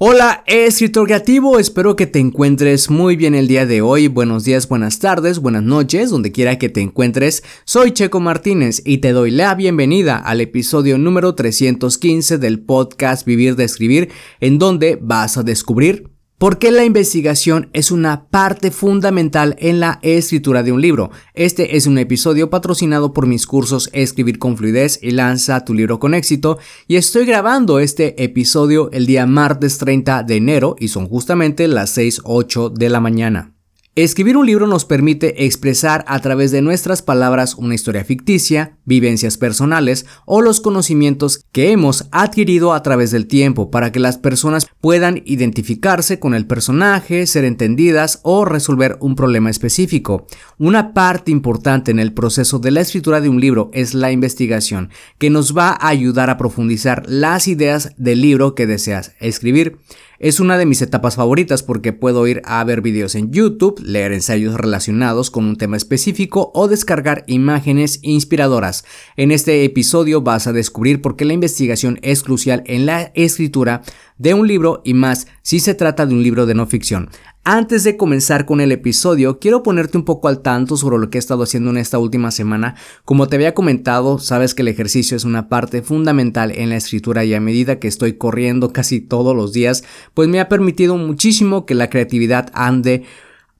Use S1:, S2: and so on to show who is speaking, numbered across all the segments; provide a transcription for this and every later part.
S1: Hola, escritor creativo, espero que te encuentres muy bien el día de hoy. Buenos días, buenas tardes, buenas noches, donde quiera que te encuentres. Soy Checo Martínez y te doy la bienvenida al episodio número 315 del podcast Vivir de Escribir, en donde vas a descubrir ¿Por qué la investigación es una parte fundamental en la escritura de un libro? Este es un episodio patrocinado por mis cursos Escribir con fluidez y lanza tu libro con éxito y estoy grabando este episodio el día martes 30 de enero y son justamente las 6.08 de la mañana. Escribir un libro nos permite expresar a través de nuestras palabras una historia ficticia, vivencias personales o los conocimientos que hemos adquirido a través del tiempo para que las personas puedan identificarse con el personaje, ser entendidas o resolver un problema específico. Una parte importante en el proceso de la escritura de un libro es la investigación, que nos va a ayudar a profundizar las ideas del libro que deseas escribir. Es una de mis etapas favoritas porque puedo ir a ver videos en YouTube, leer ensayos relacionados con un tema específico o descargar imágenes inspiradoras. En este episodio vas a descubrir por qué la investigación es crucial en la escritura de un libro y más si se trata de un libro de no ficción. Antes de comenzar con el episodio, quiero ponerte un poco al tanto sobre lo que he estado haciendo en esta última semana. Como te había comentado, sabes que el ejercicio es una parte fundamental en la escritura y a medida que estoy corriendo casi todos los días, pues me ha permitido muchísimo que la creatividad ande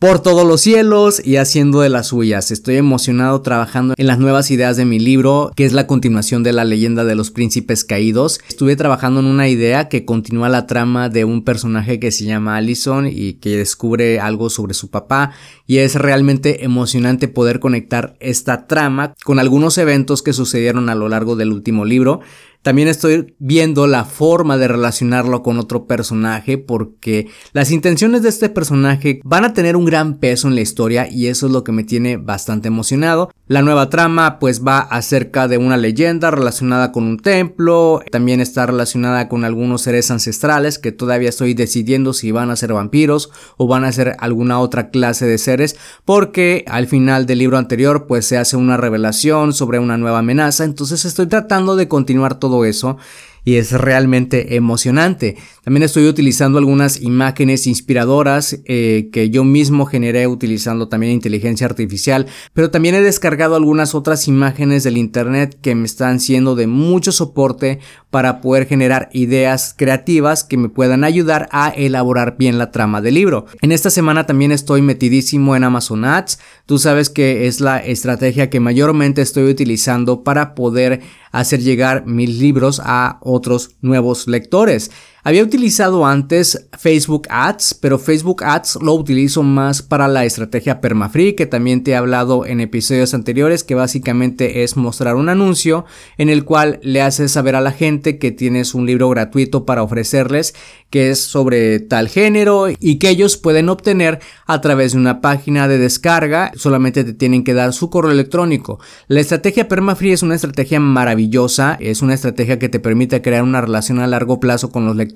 S1: por todos los cielos y haciendo de las suyas. Estoy emocionado trabajando en las nuevas ideas de mi libro, que es la continuación de la leyenda de los príncipes caídos. Estuve trabajando en una idea que continúa la trama de un personaje que se llama Allison y que descubre algo sobre su papá y es realmente emocionante poder conectar esta trama con algunos eventos que sucedieron a lo largo del último libro. También estoy viendo la forma de relacionarlo con otro personaje porque las intenciones de este personaje van a tener un gran peso en la historia y eso es lo que me tiene bastante emocionado. La nueva trama pues va acerca de una leyenda relacionada con un templo, también está relacionada con algunos seres ancestrales que todavía estoy decidiendo si van a ser vampiros o van a ser alguna otra clase de seres porque al final del libro anterior pues se hace una revelación sobre una nueva amenaza, entonces estoy tratando de continuar todo eso y es realmente emocionante. También estoy utilizando algunas imágenes inspiradoras eh, que yo mismo generé utilizando también inteligencia artificial, pero también he descargado algunas otras imágenes del internet que me están siendo de mucho soporte para poder generar ideas creativas que me puedan ayudar a elaborar bien la trama del libro. En esta semana también estoy metidísimo en Amazon Ads. Tú sabes que es la estrategia que mayormente estoy utilizando para poder hacer llegar mis libros a otros nuevos lectores. Había utilizado antes Facebook Ads, pero Facebook Ads lo utilizo más para la estrategia permafree, que también te he hablado en episodios anteriores, que básicamente es mostrar un anuncio en el cual le haces saber a la gente que tienes un libro gratuito para ofrecerles, que es sobre tal género y que ellos pueden obtener a través de una página de descarga, solamente te tienen que dar su correo electrónico. La estrategia permafree es una estrategia maravillosa, es una estrategia que te permite crear una relación a largo plazo con los lectores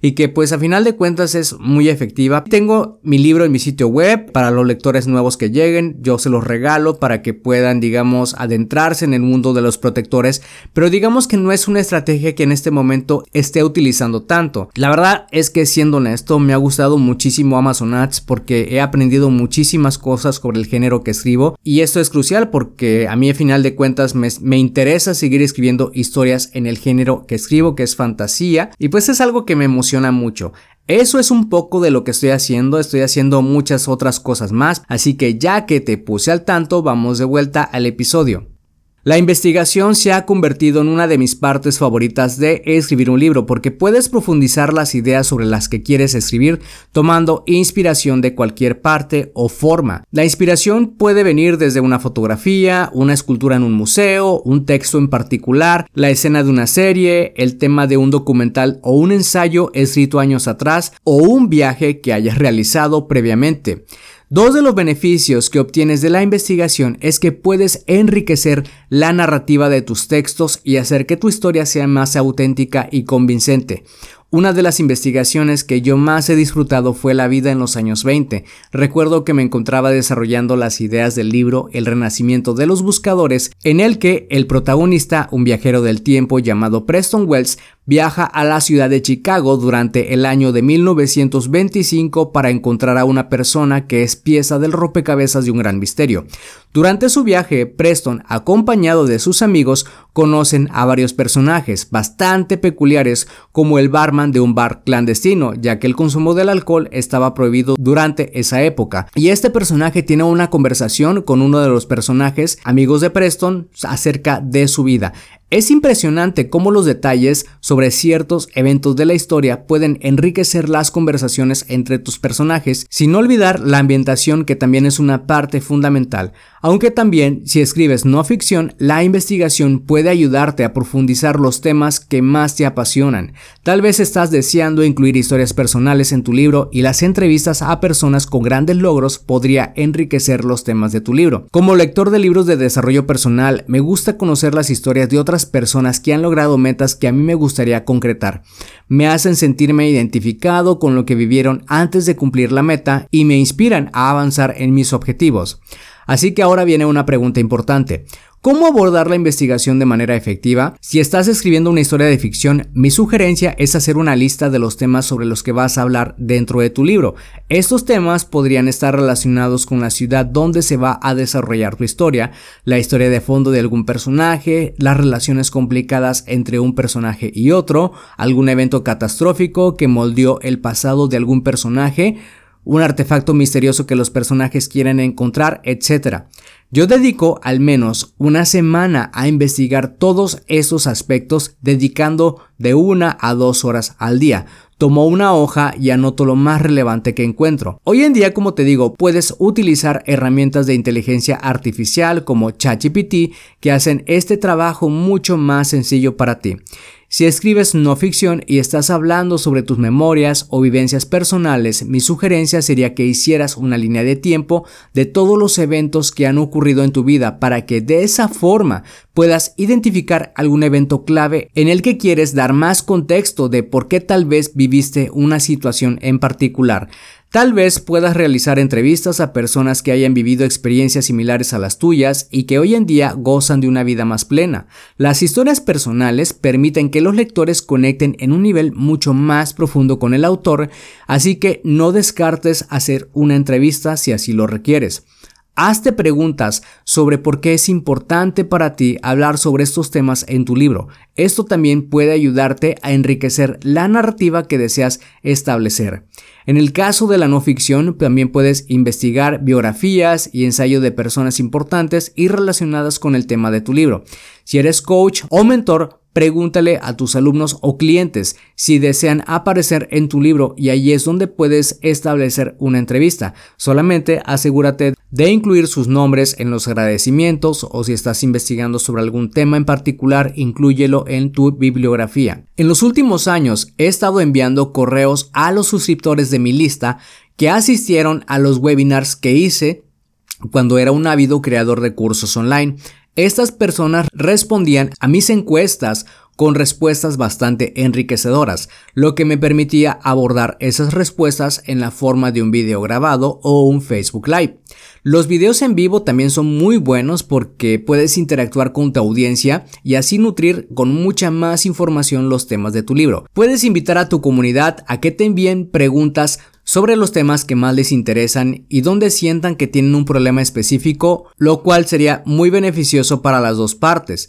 S1: y que pues a final de cuentas es muy efectiva. Tengo mi libro en mi sitio web para los lectores nuevos que lleguen, yo se los regalo para que puedan digamos adentrarse en el mundo de los protectores, pero digamos que no es una estrategia que en este momento esté utilizando tanto. La verdad es que siendo honesto me ha gustado muchísimo Amazon Ads porque he aprendido muchísimas cosas sobre el género que escribo y esto es crucial porque a mí a final de cuentas me, me interesa seguir escribiendo historias en el género que escribo que es fantasía y pues es es algo que me emociona mucho. Eso es un poco de lo que estoy haciendo, estoy haciendo muchas otras cosas más, así que ya que te puse al tanto, vamos de vuelta al episodio. La investigación se ha convertido en una de mis partes favoritas de escribir un libro porque puedes profundizar las ideas sobre las que quieres escribir tomando inspiración de cualquier parte o forma. La inspiración puede venir desde una fotografía, una escultura en un museo, un texto en particular, la escena de una serie, el tema de un documental o un ensayo escrito años atrás o un viaje que hayas realizado previamente. Dos de los beneficios que obtienes de la investigación es que puedes enriquecer la narrativa de tus textos y hacer que tu historia sea más auténtica y convincente. Una de las investigaciones que yo más he disfrutado fue la vida en los años 20. Recuerdo que me encontraba desarrollando las ideas del libro El Renacimiento de los Buscadores, en el que el protagonista, un viajero del tiempo llamado Preston Wells, viaja a la ciudad de Chicago durante el año de 1925 para encontrar a una persona que es pieza del rompecabezas de un gran misterio. Durante su viaje, Preston, acompañado de sus amigos, conocen a varios personajes bastante peculiares como el barman de un bar clandestino, ya que el consumo del alcohol estaba prohibido durante esa época. Y este personaje tiene una conversación con uno de los personajes amigos de Preston acerca de su vida. Es impresionante cómo los detalles sobre ciertos eventos de la historia pueden enriquecer las conversaciones entre tus personajes, sin olvidar la ambientación que también es una parte fundamental. Aunque también, si escribes no ficción, la investigación puede ayudarte a profundizar los temas que más te apasionan. Tal vez estás deseando incluir historias personales en tu libro y las entrevistas a personas con grandes logros podría enriquecer los temas de tu libro. Como lector de libros de desarrollo personal, me gusta conocer las historias de otras personas que han logrado metas que a mí me gustaría concretar. Me hacen sentirme identificado con lo que vivieron antes de cumplir la meta y me inspiran a avanzar en mis objetivos. Así que ahora viene una pregunta importante. ¿Cómo abordar la investigación de manera efectiva? Si estás escribiendo una historia de ficción, mi sugerencia es hacer una lista de los temas sobre los que vas a hablar dentro de tu libro. Estos temas podrían estar relacionados con la ciudad donde se va a desarrollar tu historia, la historia de fondo de algún personaje, las relaciones complicadas entre un personaje y otro, algún evento catastrófico que moldeó el pasado de algún personaje, un artefacto misterioso que los personajes quieren encontrar, etc. Yo dedico al menos una semana a investigar todos esos aspectos dedicando de una a dos horas al día. Tomo una hoja y anoto lo más relevante que encuentro. Hoy en día, como te digo, puedes utilizar herramientas de inteligencia artificial como ChatGPT que hacen este trabajo mucho más sencillo para ti. Si escribes no ficción y estás hablando sobre tus memorias o vivencias personales, mi sugerencia sería que hicieras una línea de tiempo de todos los eventos que han ocurrido en tu vida para que de esa forma puedas identificar algún evento clave en el que quieres dar más contexto de por qué tal vez viviste una situación en particular. Tal vez puedas realizar entrevistas a personas que hayan vivido experiencias similares a las tuyas y que hoy en día gozan de una vida más plena. Las historias personales permiten que los lectores conecten en un nivel mucho más profundo con el autor, así que no descartes hacer una entrevista si así lo requieres. Hazte preguntas sobre por qué es importante para ti hablar sobre estos temas en tu libro. Esto también puede ayudarte a enriquecer la narrativa que deseas establecer. En el caso de la no ficción, también puedes investigar biografías y ensayos de personas importantes y relacionadas con el tema de tu libro. Si eres coach o mentor, Pregúntale a tus alumnos o clientes si desean aparecer en tu libro y ahí es donde puedes establecer una entrevista. Solamente asegúrate de incluir sus nombres en los agradecimientos o si estás investigando sobre algún tema en particular, inclúyelo en tu bibliografía. En los últimos años he estado enviando correos a los suscriptores de mi lista que asistieron a los webinars que hice cuando era un ávido creador de cursos online. Estas personas respondían a mis encuestas con respuestas bastante enriquecedoras, lo que me permitía abordar esas respuestas en la forma de un video grabado o un Facebook Live. Los videos en vivo también son muy buenos porque puedes interactuar con tu audiencia y así nutrir con mucha más información los temas de tu libro. Puedes invitar a tu comunidad a que te envíen preguntas sobre los temas que más les interesan y donde sientan que tienen un problema específico, lo cual sería muy beneficioso para las dos partes.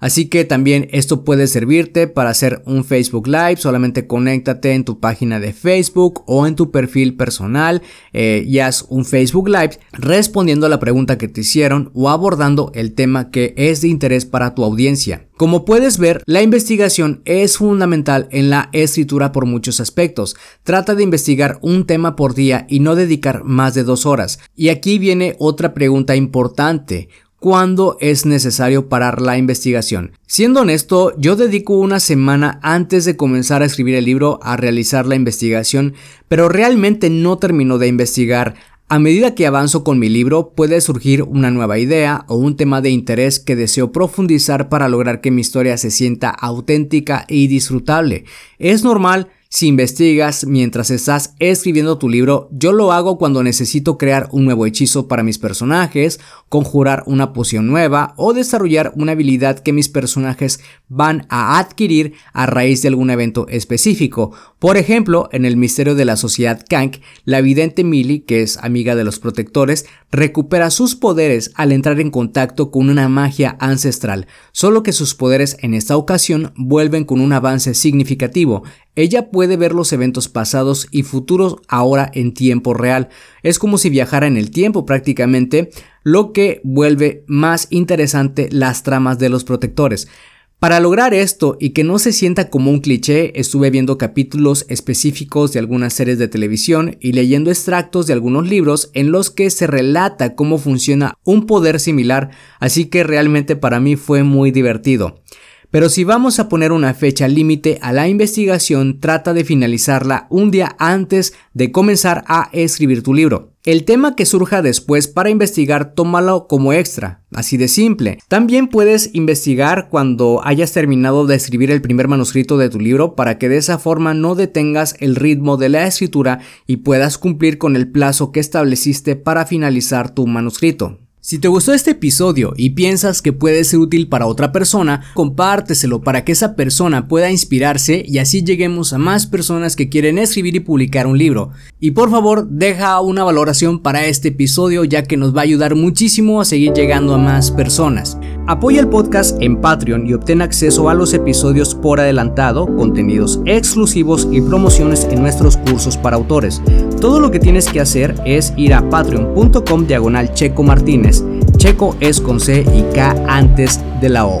S1: Así que también esto puede servirte para hacer un Facebook Live. Solamente conéctate en tu página de Facebook o en tu perfil personal eh, y haz un Facebook Live respondiendo a la pregunta que te hicieron o abordando el tema que es de interés para tu audiencia. Como puedes ver, la investigación es fundamental en la escritura por muchos aspectos. Trata de investigar un tema por día y no dedicar más de dos horas. Y aquí viene otra pregunta importante cuándo es necesario parar la investigación. Siendo honesto, yo dedico una semana antes de comenzar a escribir el libro a realizar la investigación, pero realmente no termino de investigar a medida que avanzo con mi libro puede surgir una nueva idea o un tema de interés que deseo profundizar para lograr que mi historia se sienta auténtica y disfrutable. Es normal si investigas mientras estás escribiendo tu libro, yo lo hago cuando necesito crear un nuevo hechizo para mis personajes, conjurar una poción nueva o desarrollar una habilidad que mis personajes van a adquirir a raíz de algún evento específico. Por ejemplo, en el misterio de la sociedad Kank, la vidente Millie, que es amiga de los protectores, recupera sus poderes al entrar en contacto con una magia ancestral, solo que sus poderes en esta ocasión vuelven con un avance significativo. Ella puede ver los eventos pasados y futuros ahora en tiempo real. Es como si viajara en el tiempo prácticamente, lo que vuelve más interesante las tramas de los protectores. Para lograr esto y que no se sienta como un cliché, estuve viendo capítulos específicos de algunas series de televisión y leyendo extractos de algunos libros en los que se relata cómo funciona un poder similar, así que realmente para mí fue muy divertido. Pero si vamos a poner una fecha límite a la investigación, trata de finalizarla un día antes de comenzar a escribir tu libro. El tema que surja después para investigar, tómalo como extra, así de simple. También puedes investigar cuando hayas terminado de escribir el primer manuscrito de tu libro para que de esa forma no detengas el ritmo de la escritura y puedas cumplir con el plazo que estableciste para finalizar tu manuscrito. Si te gustó este episodio y piensas que puede ser útil para otra persona, compárteselo para que esa persona pueda inspirarse y así lleguemos a más personas que quieren escribir y publicar un libro. Y por favor, deja una valoración para este episodio ya que nos va a ayudar muchísimo a seguir llegando a más personas. Apoya el podcast en Patreon y obtén acceso a los episodios por adelantado, contenidos exclusivos y promociones en nuestros cursos para autores. Todo lo que tienes que hacer es ir a patreon.com diagonal checo martínez. Checo es con C y K antes de la O.